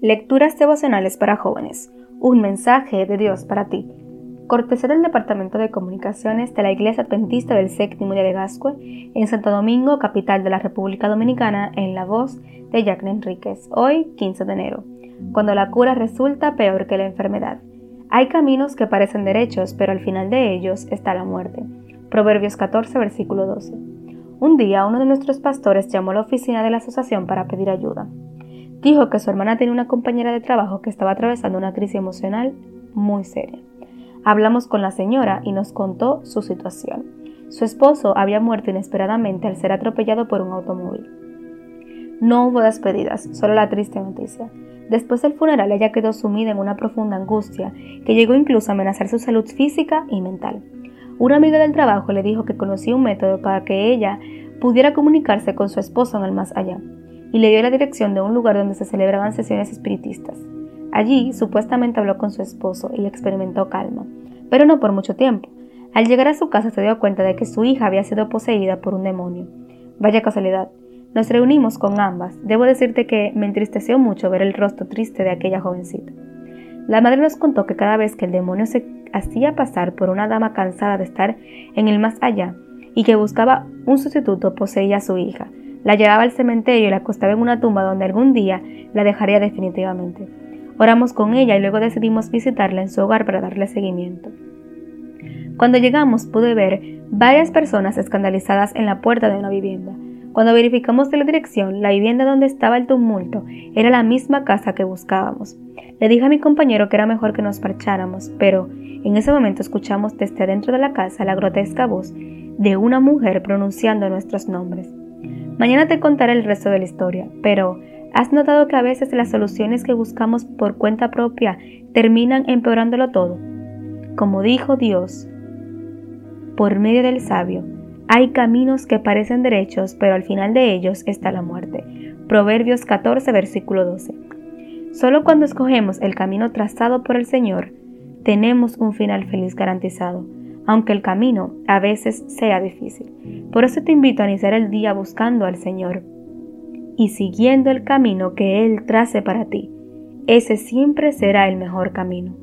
Lecturas devocionales para jóvenes. Un mensaje de Dios para ti. Cortesía del Departamento de Comunicaciones de la Iglesia Adventista del Séptimo Día de Gascue, en Santo Domingo, capital de la República Dominicana, en la voz de Jacqueline Enríquez. Hoy, 15 de enero. Cuando la cura resulta peor que la enfermedad. Hay caminos que parecen derechos, pero al final de ellos está la muerte. Proverbios 14, versículo 12. Un día uno de nuestros pastores llamó a la oficina de la asociación para pedir ayuda. Dijo que su hermana tenía una compañera de trabajo que estaba atravesando una crisis emocional muy seria. Hablamos con la señora y nos contó su situación. Su esposo había muerto inesperadamente al ser atropellado por un automóvil. No hubo despedidas, solo la triste noticia. Después del funeral ella quedó sumida en una profunda angustia que llegó incluso a amenazar su salud física y mental. Una amiga del trabajo le dijo que conocía un método para que ella pudiera comunicarse con su esposo en el más allá y le dio la dirección de un lugar donde se celebraban sesiones espiritistas. Allí supuestamente habló con su esposo y experimentó calma, pero no por mucho tiempo. Al llegar a su casa se dio cuenta de que su hija había sido poseída por un demonio. Vaya casualidad. Nos reunimos con ambas. Debo decirte que me entristeció mucho ver el rostro triste de aquella jovencita. La madre nos contó que cada vez que el demonio se hacía pasar por una dama cansada de estar en el más allá y que buscaba un sustituto poseía a su hija, la llevaba al cementerio y la acostaba en una tumba donde algún día la dejaría definitivamente. Oramos con ella y luego decidimos visitarla en su hogar para darle seguimiento. Cuando llegamos pude ver varias personas escandalizadas en la puerta de una vivienda. Cuando verificamos la dirección, la vivienda donde estaba el tumulto era la misma casa que buscábamos. Le dije a mi compañero que era mejor que nos marcháramos, pero en ese momento escuchamos desde dentro de la casa la grotesca voz de una mujer pronunciando nuestros nombres. Mañana te contaré el resto de la historia, pero ¿has notado que a veces las soluciones que buscamos por cuenta propia terminan empeorándolo todo? Como dijo Dios, por medio del sabio, hay caminos que parecen derechos, pero al final de ellos está la muerte. Proverbios 14, versículo 12. Solo cuando escogemos el camino trazado por el Señor, tenemos un final feliz garantizado aunque el camino a veces sea difícil. Por eso te invito a iniciar el día buscando al Señor y siguiendo el camino que Él trace para ti. Ese siempre será el mejor camino.